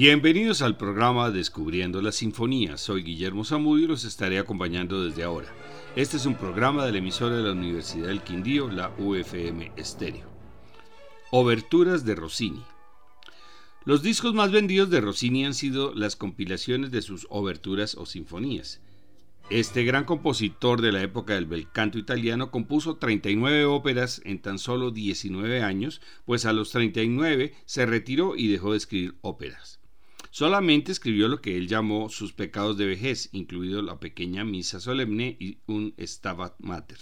Bienvenidos al programa Descubriendo la Sinfonía. Soy Guillermo Zamudio y los estaré acompañando desde ahora. Este es un programa de la emisora de la Universidad del Quindío, la UFM Estéreo. Oberturas de Rossini. Los discos más vendidos de Rossini han sido las compilaciones de sus oberturas o sinfonías. Este gran compositor de la época del bel canto italiano compuso 39 óperas en tan solo 19 años, pues a los 39 se retiró y dejó de escribir óperas. Solamente escribió lo que él llamó sus pecados de vejez, incluido la pequeña misa solemne y un Stabat Mater.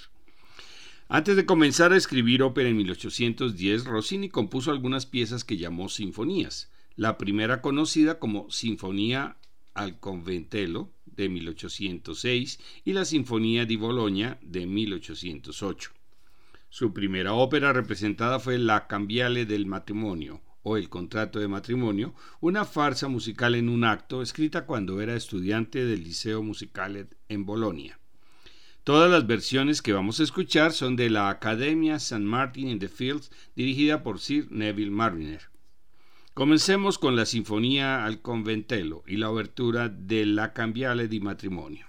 Antes de comenzar a escribir ópera en 1810, Rossini compuso algunas piezas que llamó sinfonías. La primera conocida como Sinfonía al Conventello, de 1806 y la Sinfonía di Bologna de 1808. Su primera ópera representada fue La Cambiale del Matrimonio o El Contrato de Matrimonio, una farsa musical en un acto escrita cuando era estudiante del Liceo Musicale en Bolonia. Todas las versiones que vamos a escuchar son de la Academia St. Martin in the Fields dirigida por Sir Neville Mariner. Comencemos con la Sinfonía al Conventello y la obertura de La Cambiale di Matrimonio.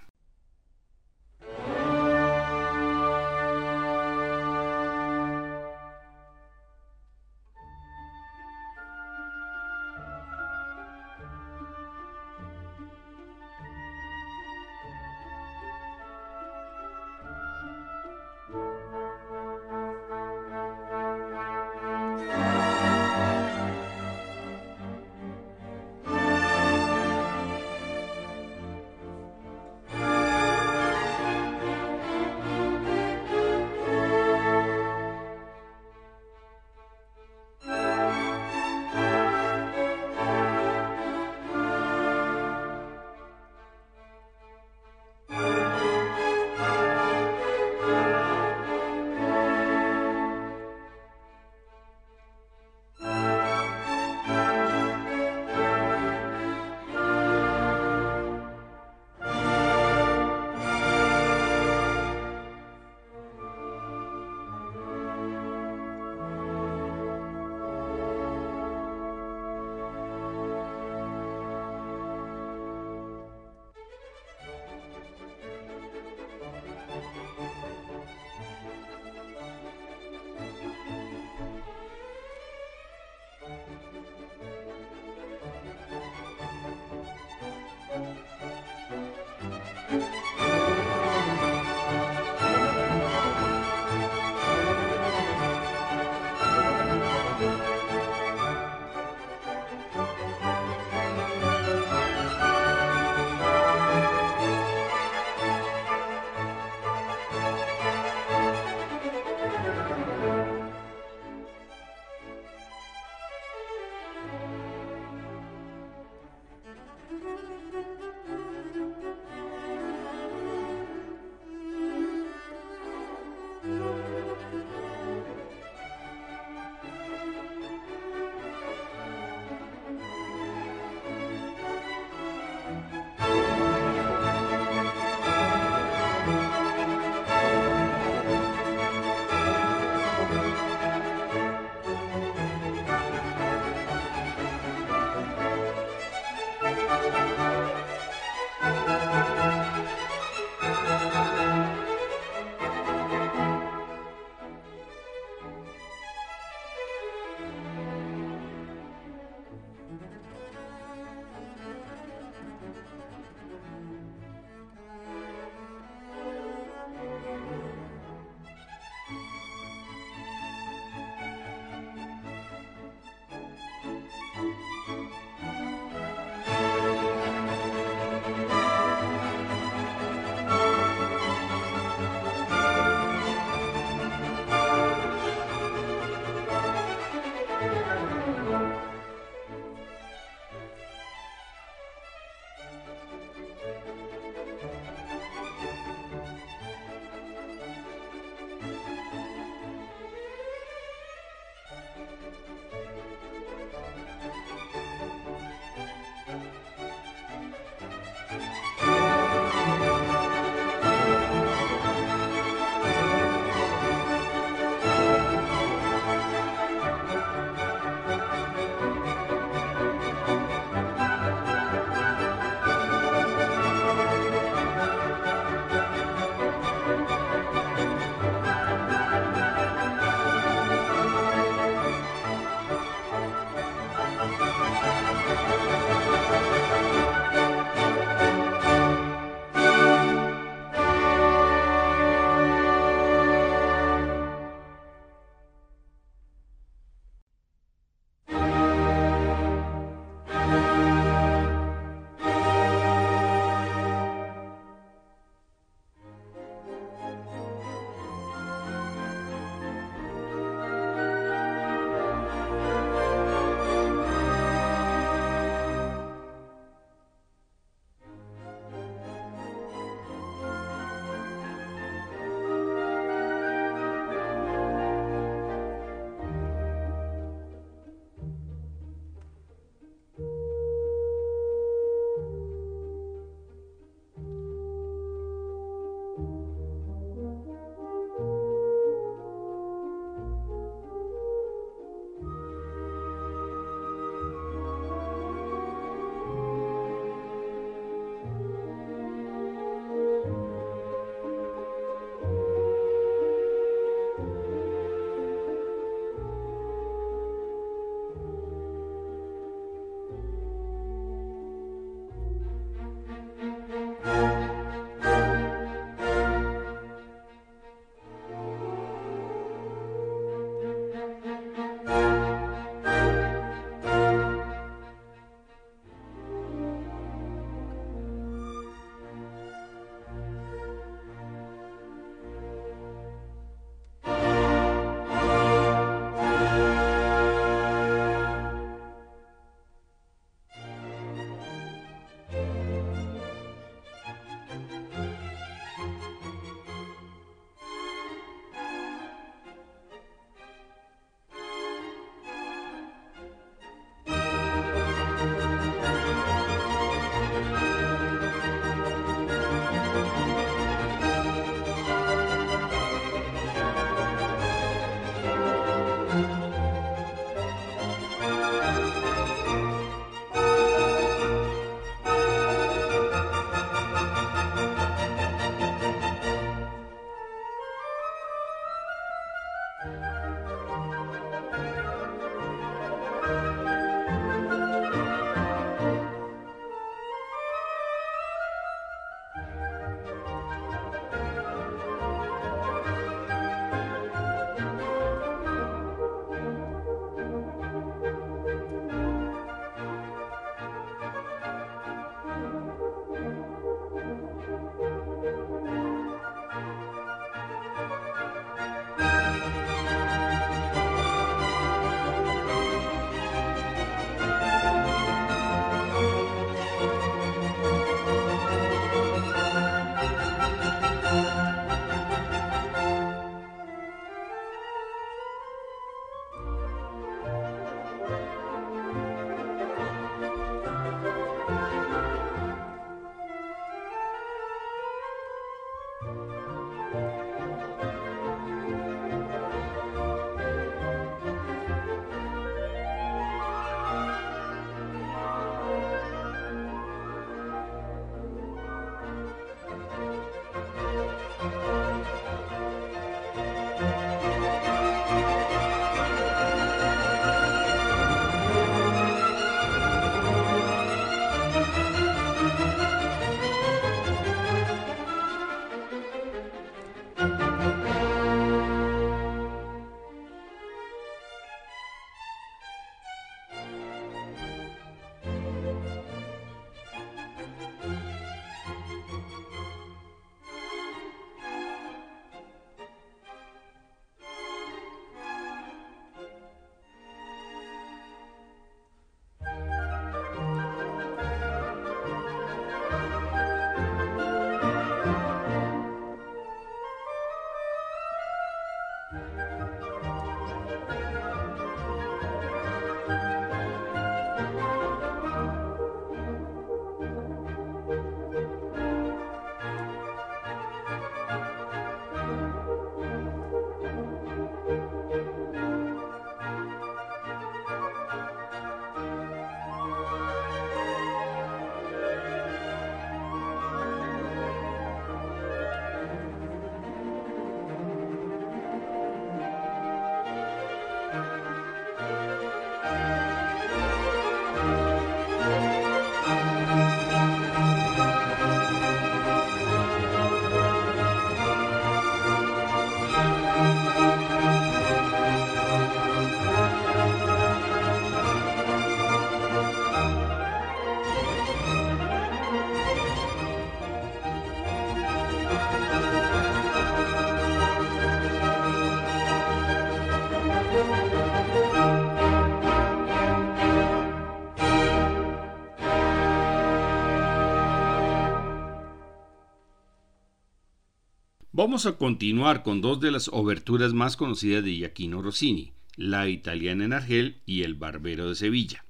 Vamos a continuar con dos de las oberturas más conocidas de Giacchino Rossini, La italiana en Argel y El barbero de Sevilla.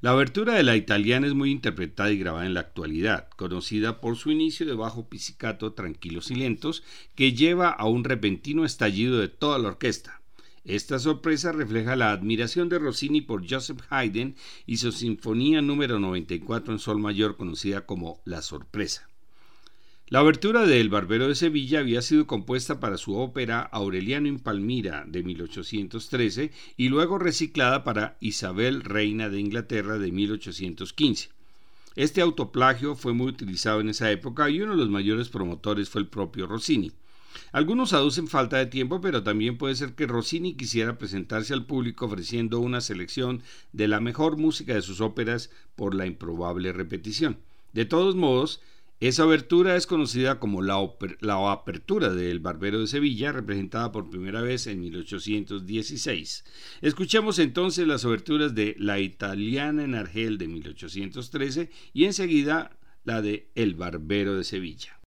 La abertura de la italiana es muy interpretada y grabada en la actualidad, conocida por su inicio de bajo pizzicato tranquilos y lentos, que lleva a un repentino estallido de toda la orquesta. Esta sorpresa refleja la admiración de Rossini por Joseph Haydn y su sinfonía número 94 en sol mayor conocida como La Sorpresa. La abertura de El Barbero de Sevilla había sido compuesta para su ópera Aureliano in Palmira de 1813 y luego reciclada para Isabel, Reina de Inglaterra de 1815. Este autoplagio fue muy utilizado en esa época y uno de los mayores promotores fue el propio Rossini. Algunos aducen falta de tiempo, pero también puede ser que Rossini quisiera presentarse al público ofreciendo una selección de la mejor música de sus óperas por la improbable repetición. De todos modos, esa abertura es conocida como la, apertura del Barbero de Sevilla, representada por primera vez en 1816. Escuchemos entonces las aberturas de La Italiana en Argel de 1813 y enseguida la de El Barbero de Sevilla.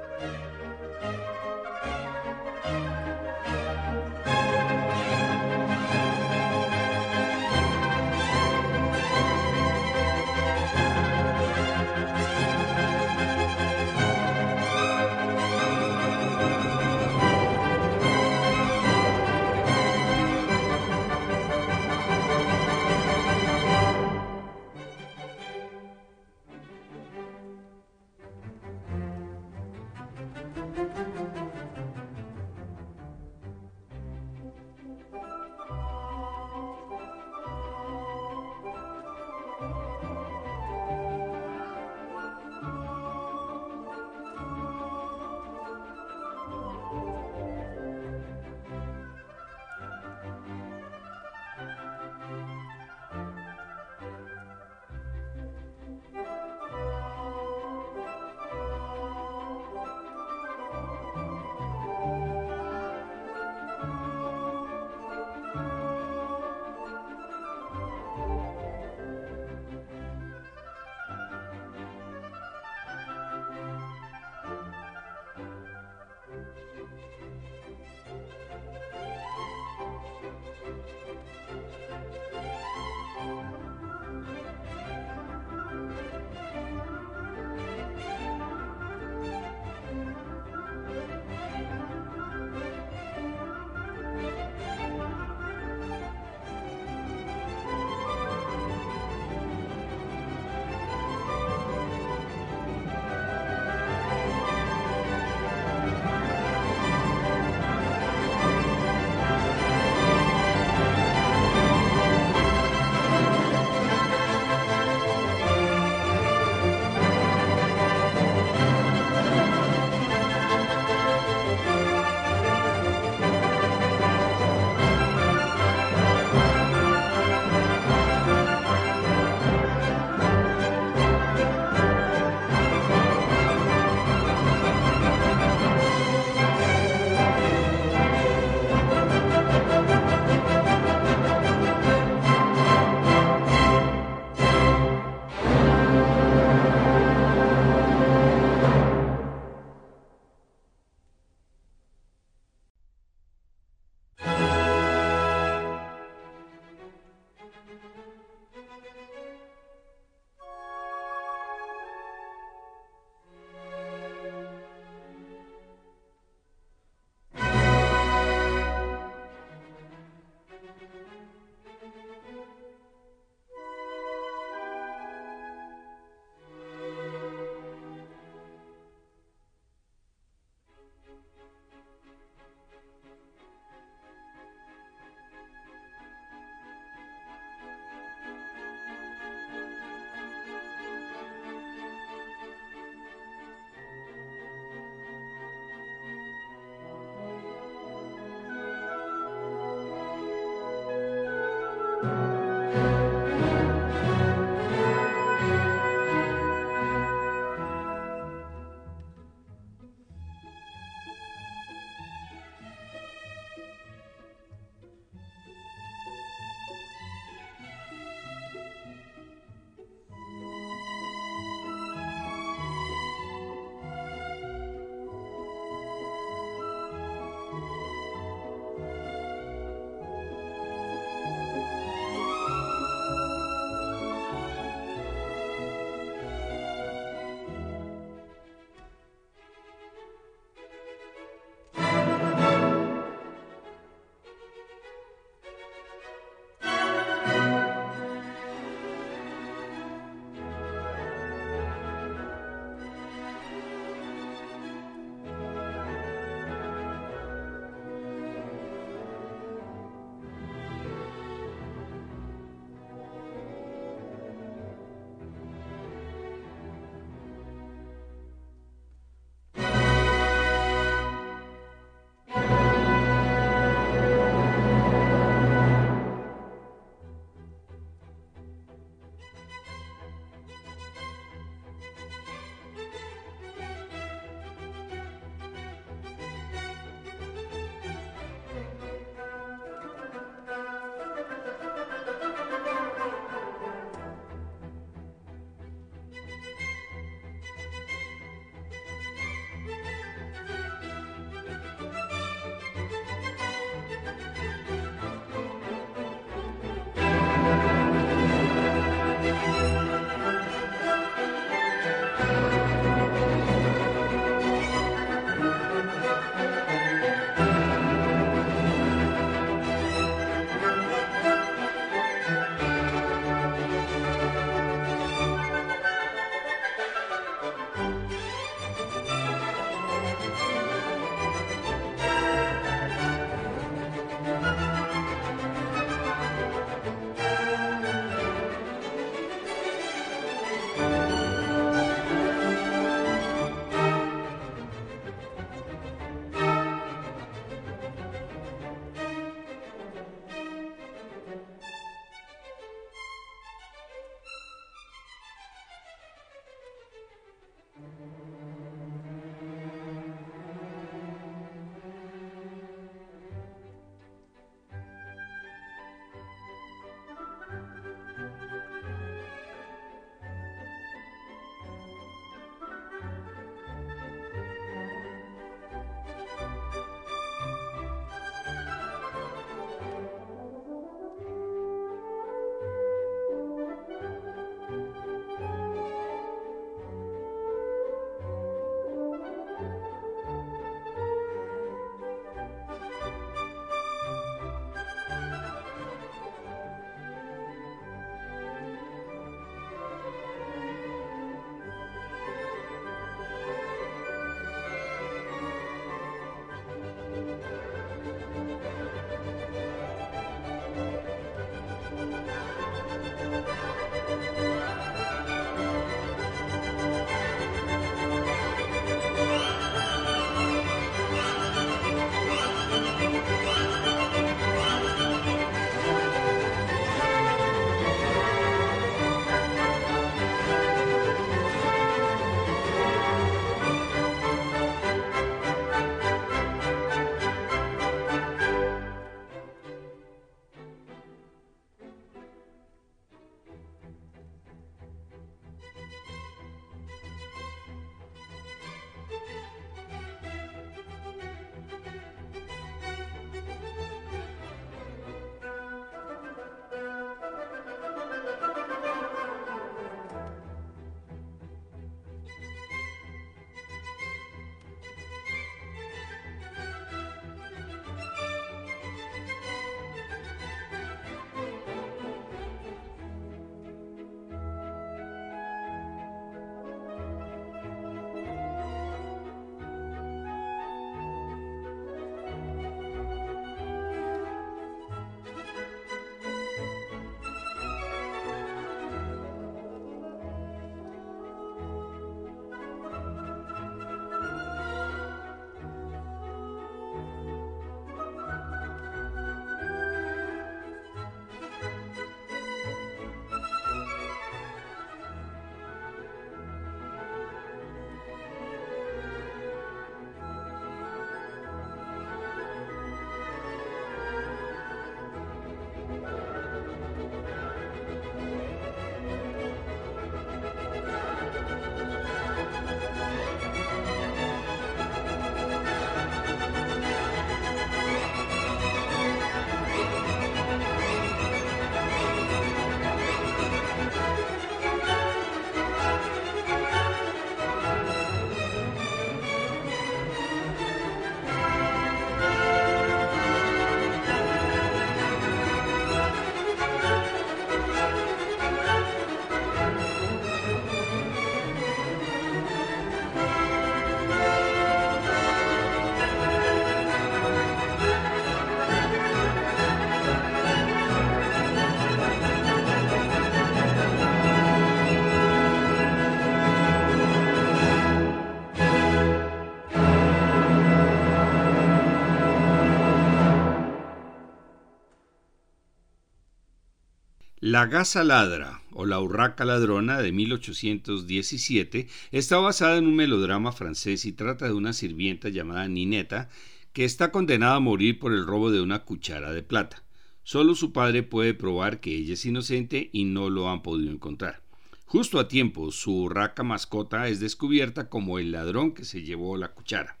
La Gaza Ladra o La Urraca Ladrona de 1817 está basada en un melodrama francés y trata de una sirvienta llamada Nineta que está condenada a morir por el robo de una cuchara de plata. Solo su padre puede probar que ella es inocente y no lo han podido encontrar. Justo a tiempo, su urraca mascota es descubierta como el ladrón que se llevó la cuchara.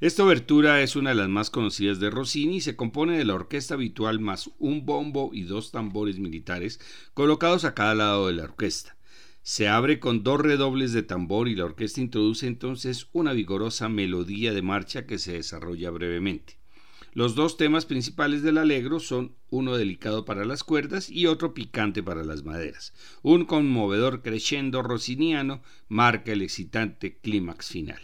Esta obertura es una de las más conocidas de Rossini y se compone de la orquesta habitual más un bombo y dos tambores militares colocados a cada lado de la orquesta. Se abre con dos redobles de tambor y la orquesta introduce entonces una vigorosa melodía de marcha que se desarrolla brevemente. Los dos temas principales del alegro son uno delicado para las cuerdas y otro picante para las maderas. Un conmovedor crescendo rossiniano marca el excitante clímax final.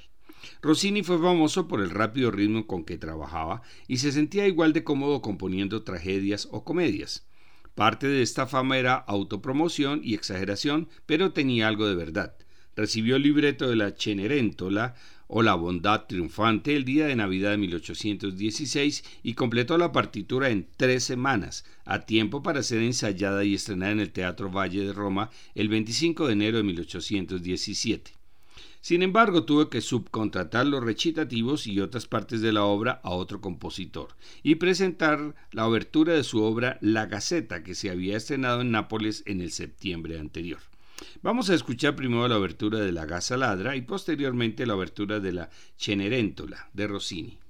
Rossini fue famoso por el rápido ritmo con que trabajaba y se sentía igual de cómodo componiendo tragedias o comedias. Parte de esta fama era autopromoción y exageración, pero tenía algo de verdad. Recibió el libreto de la Cenerentola o La Bondad Triunfante el día de Navidad de 1816 y completó la partitura en tres semanas, a tiempo para ser ensayada y estrenada en el Teatro Valle de Roma el 25 de enero de 1817. Sin embargo, tuvo que subcontratar los recitativos y otras partes de la obra a otro compositor y presentar la obertura de su obra La Gaceta, que se había estrenado en Nápoles en el septiembre anterior. Vamos a escuchar primero la obertura de La Gaza Ladra y posteriormente la obertura de la Cenerentola de Rossini.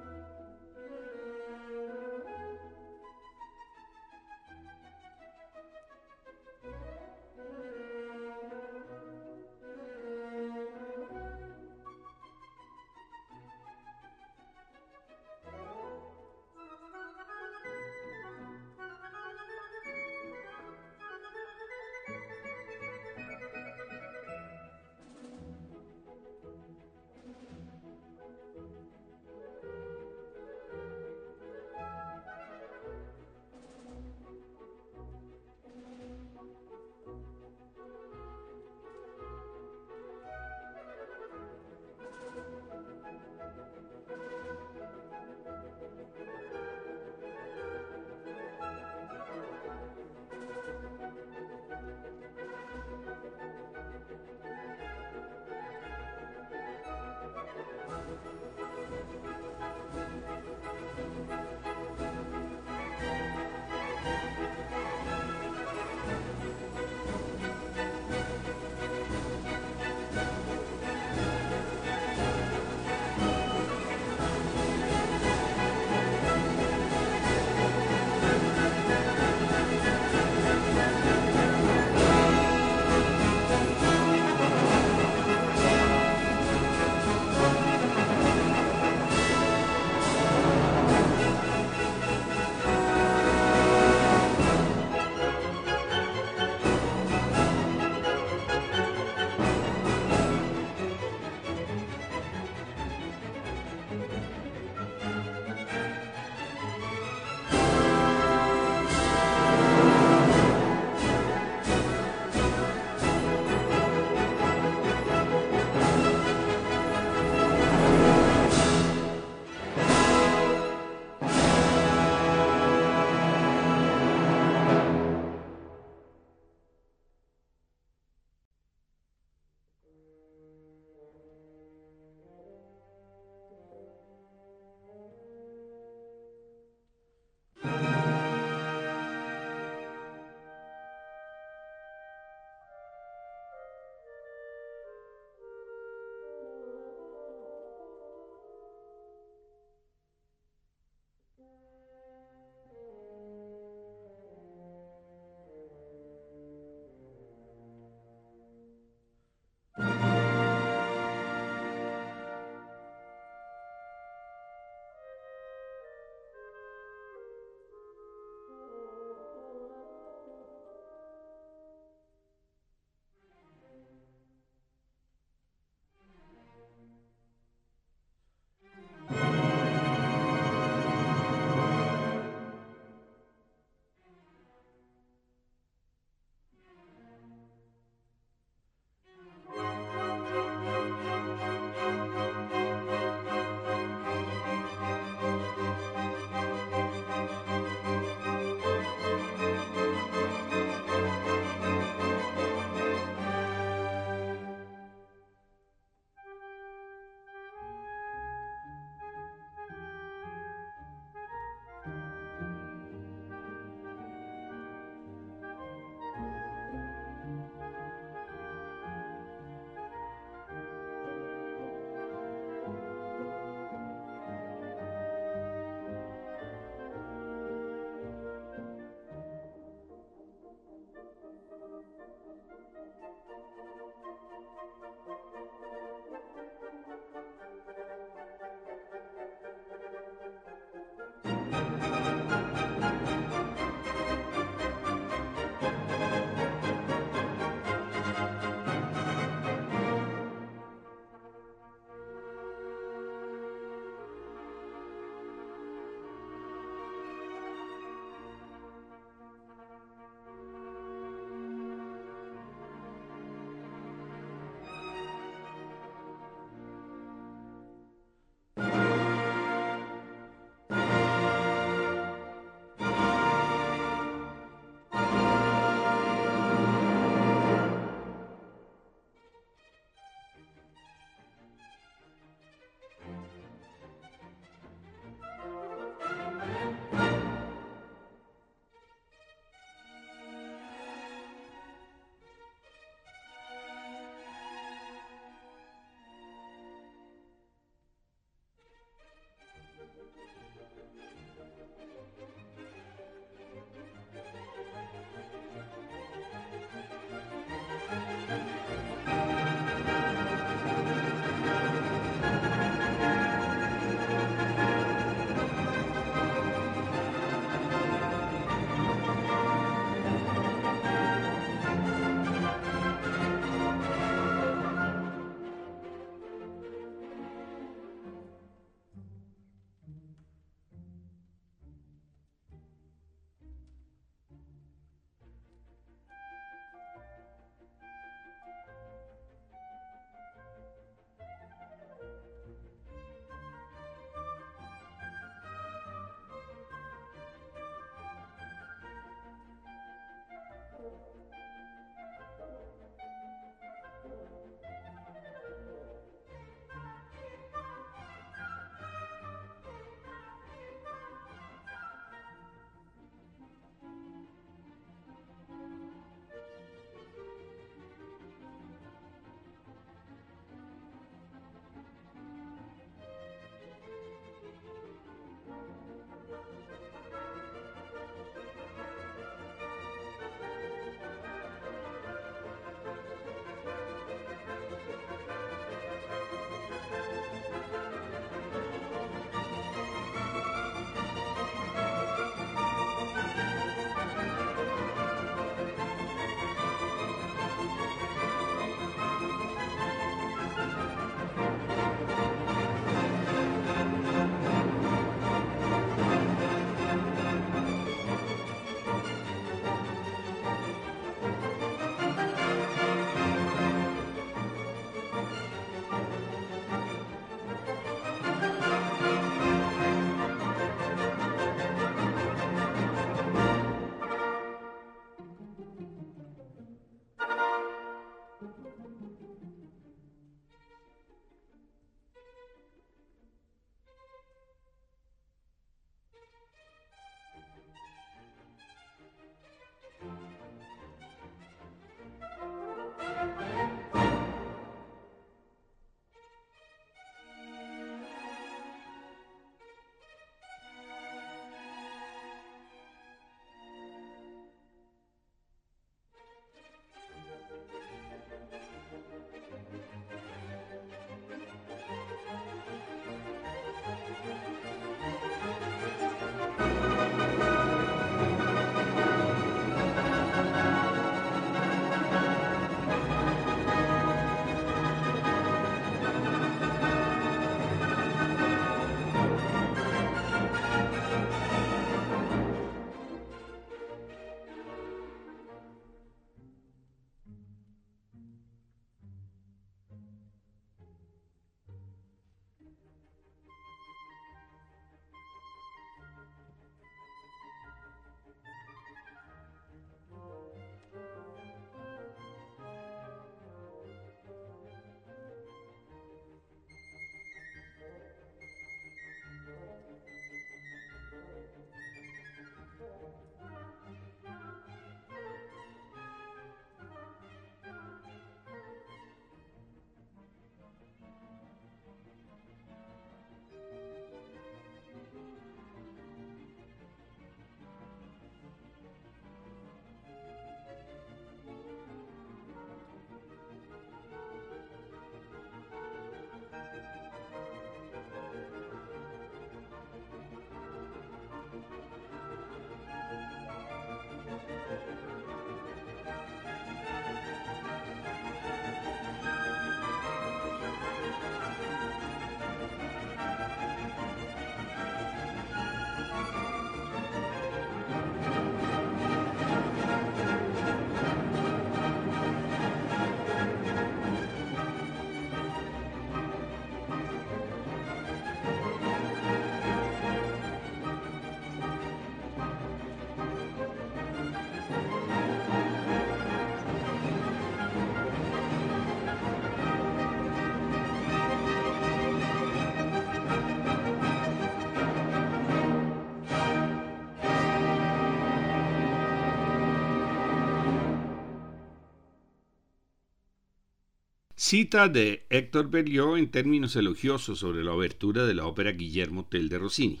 Cita de Héctor Berlioz en términos elogiosos sobre la obertura de la ópera Guillermo Tell de Rossini.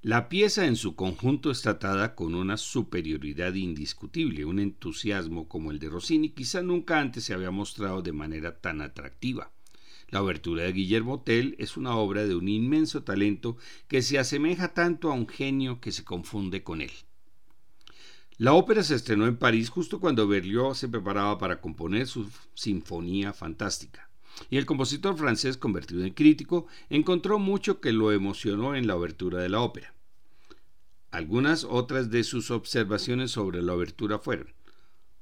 La pieza en su conjunto está tratada con una superioridad indiscutible, un entusiasmo como el de Rossini quizá nunca antes se había mostrado de manera tan atractiva. La obertura de Guillermo Tell es una obra de un inmenso talento que se asemeja tanto a un genio que se confunde con él. La ópera se estrenó en París justo cuando Berlioz se preparaba para componer su Sinfonía Fantástica. Y el compositor francés, convertido en crítico, encontró mucho que lo emocionó en la obertura de la ópera. Algunas otras de sus observaciones sobre la obertura fueron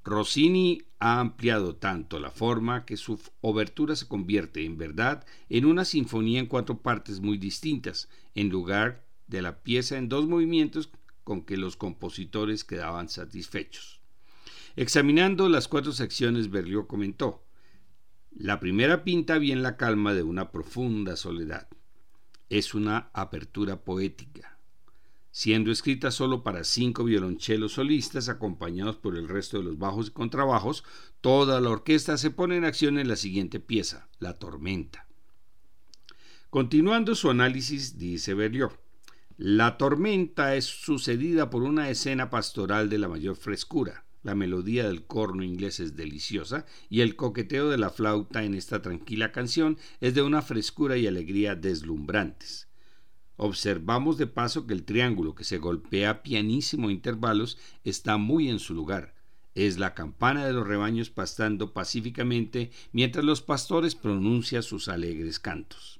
Rossini ha ampliado tanto la forma que su obertura se convierte en verdad en una sinfonía en cuatro partes muy distintas, en lugar de la pieza en dos movimientos con que los compositores quedaban satisfechos. Examinando las cuatro secciones, Berlioz comentó, la primera pinta bien la calma de una profunda soledad. Es una apertura poética, siendo escrita solo para cinco violonchelos solistas acompañados por el resto de los bajos y contrabajos, toda la orquesta se pone en acción en la siguiente pieza, La Tormenta. Continuando su análisis, dice Berlioz, la tormenta es sucedida por una escena pastoral de la mayor frescura. La melodía del corno inglés es deliciosa y el coqueteo de la flauta en esta tranquila canción es de una frescura y alegría deslumbrantes. Observamos de paso que el triángulo que se golpea a pianísimo intervalos está muy en su lugar. Es la campana de los rebaños pastando pacíficamente mientras los pastores pronuncian sus alegres cantos.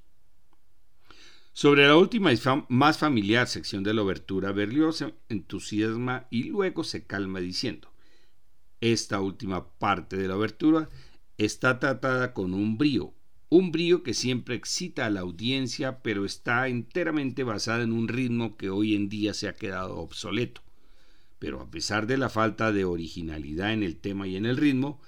Sobre la última y más familiar sección de la obertura, Berlioz se entusiasma y luego se calma diciendo, esta última parte de la obertura está tratada con un brío, un brío que siempre excita a la audiencia, pero está enteramente basada en un ritmo que hoy en día se ha quedado obsoleto. Pero a pesar de la falta de originalidad en el tema y en el ritmo,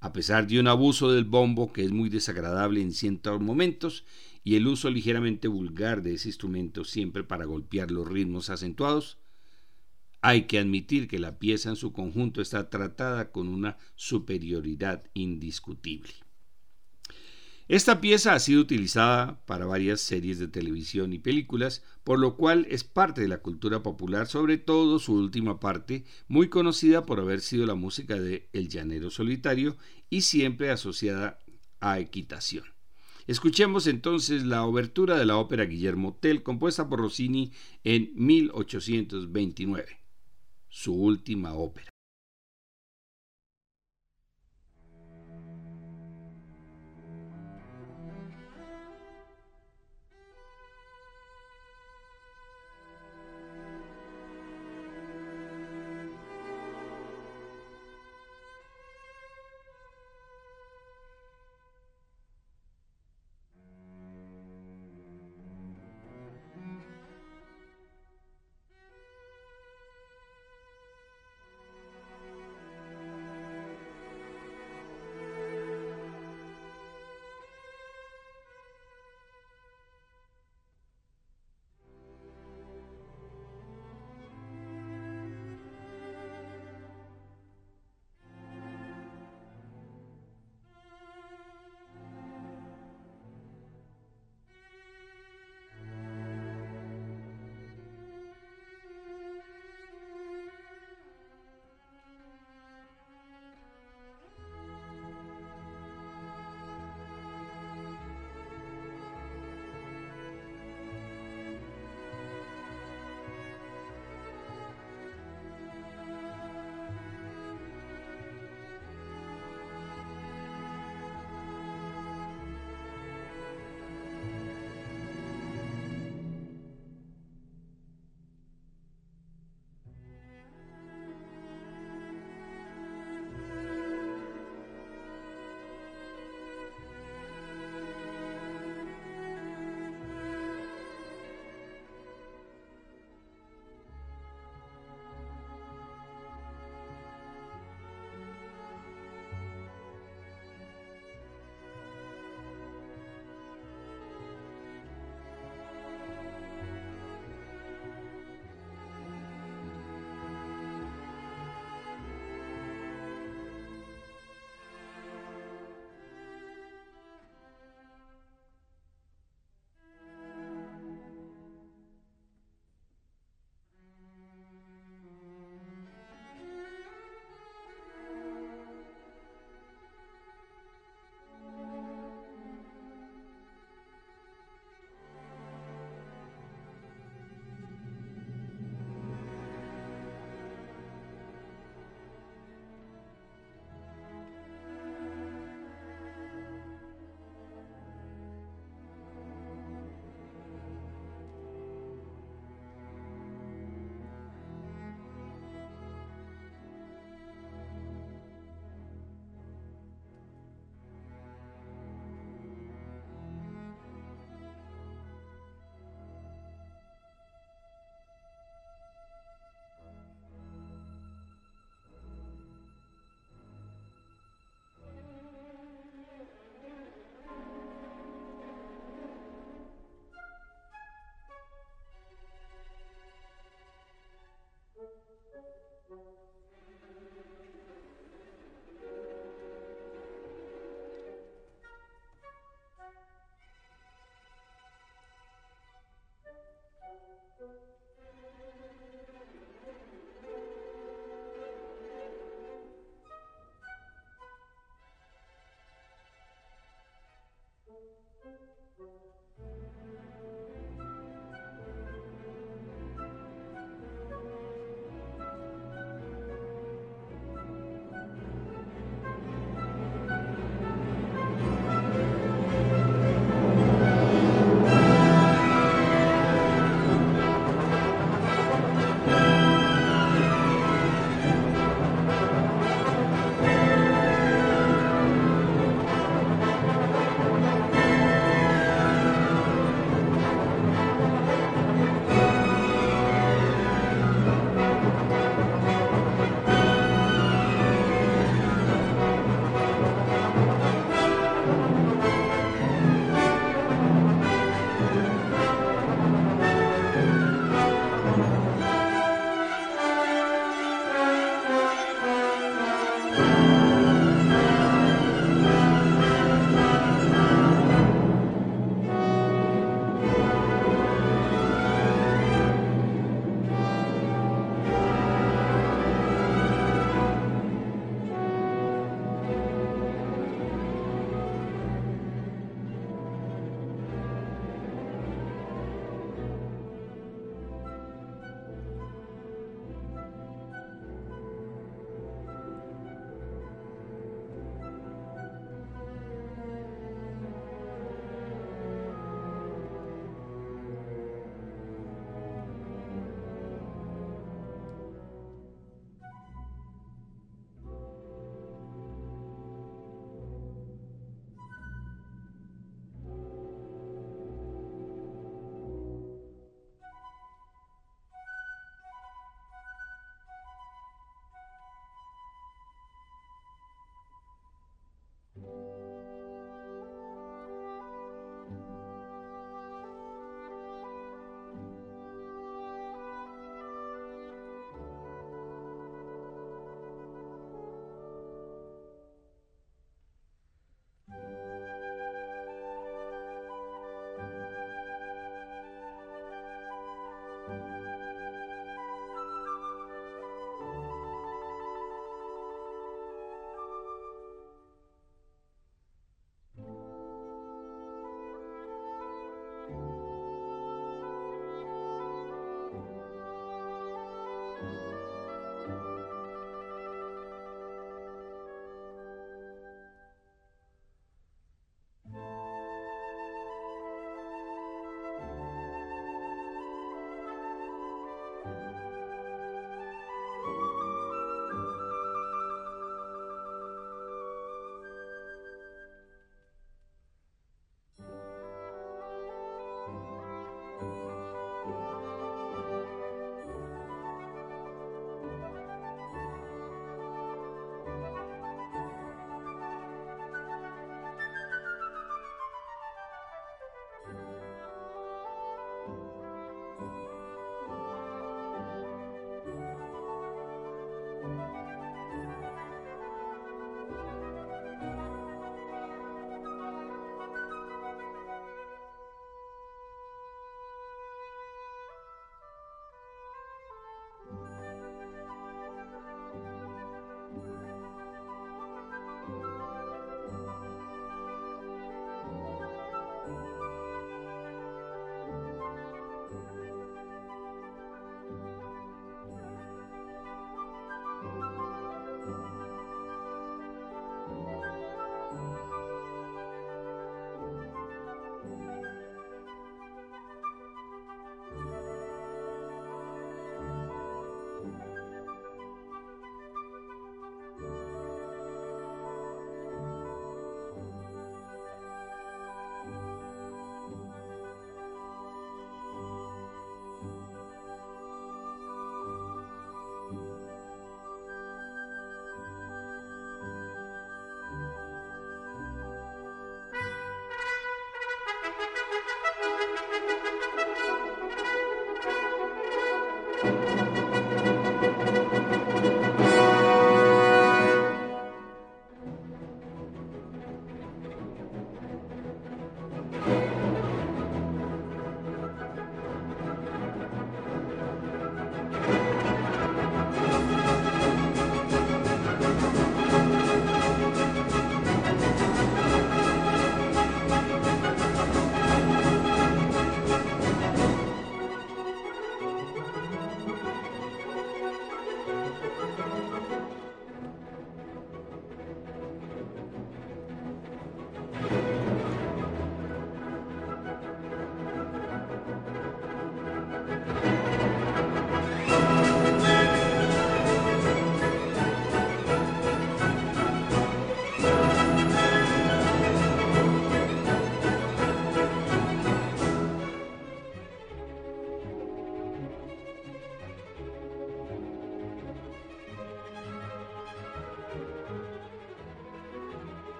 a pesar de un abuso del bombo que es muy desagradable en ciertos momentos y el uso ligeramente vulgar de ese instrumento siempre para golpear los ritmos acentuados, hay que admitir que la pieza en su conjunto está tratada con una superioridad indiscutible. Esta pieza ha sido utilizada para varias series de televisión y películas, por lo cual es parte de la cultura popular, sobre todo su última parte, muy conocida por haber sido la música de El Llanero Solitario y siempre asociada a equitación. Escuchemos entonces la obertura de la ópera Guillermo Tell, compuesta por Rossini en 1829, su última ópera.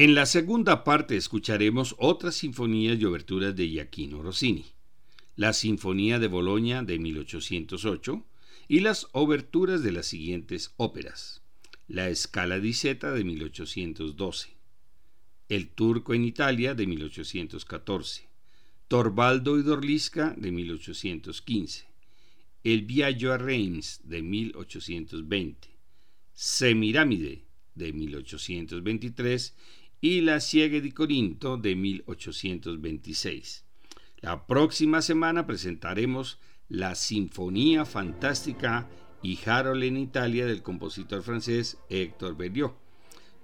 En la segunda parte escucharemos otras sinfonías y oberturas de Giacchino Rossini, la Sinfonía de Boloña de 1808 y las oberturas de las siguientes óperas: La Scala di Seta de 1812, El Turco en Italia de 1814, Torvaldo y Dorlisca de 1815, El Viaggio a Reims de 1820, Semiramide de 1823 y La Siega di Corinto de 1826. La próxima semana presentaremos la Sinfonía Fantástica y Harold en Italia del compositor francés Héctor Berlioz.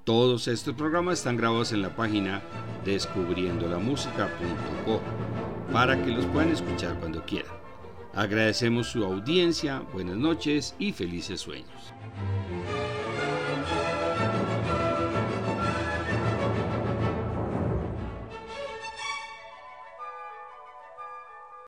Todos estos programas están grabados en la página descubriendolamusica.co para que los puedan escuchar cuando quieran. Agradecemos su audiencia, buenas noches y felices sueños.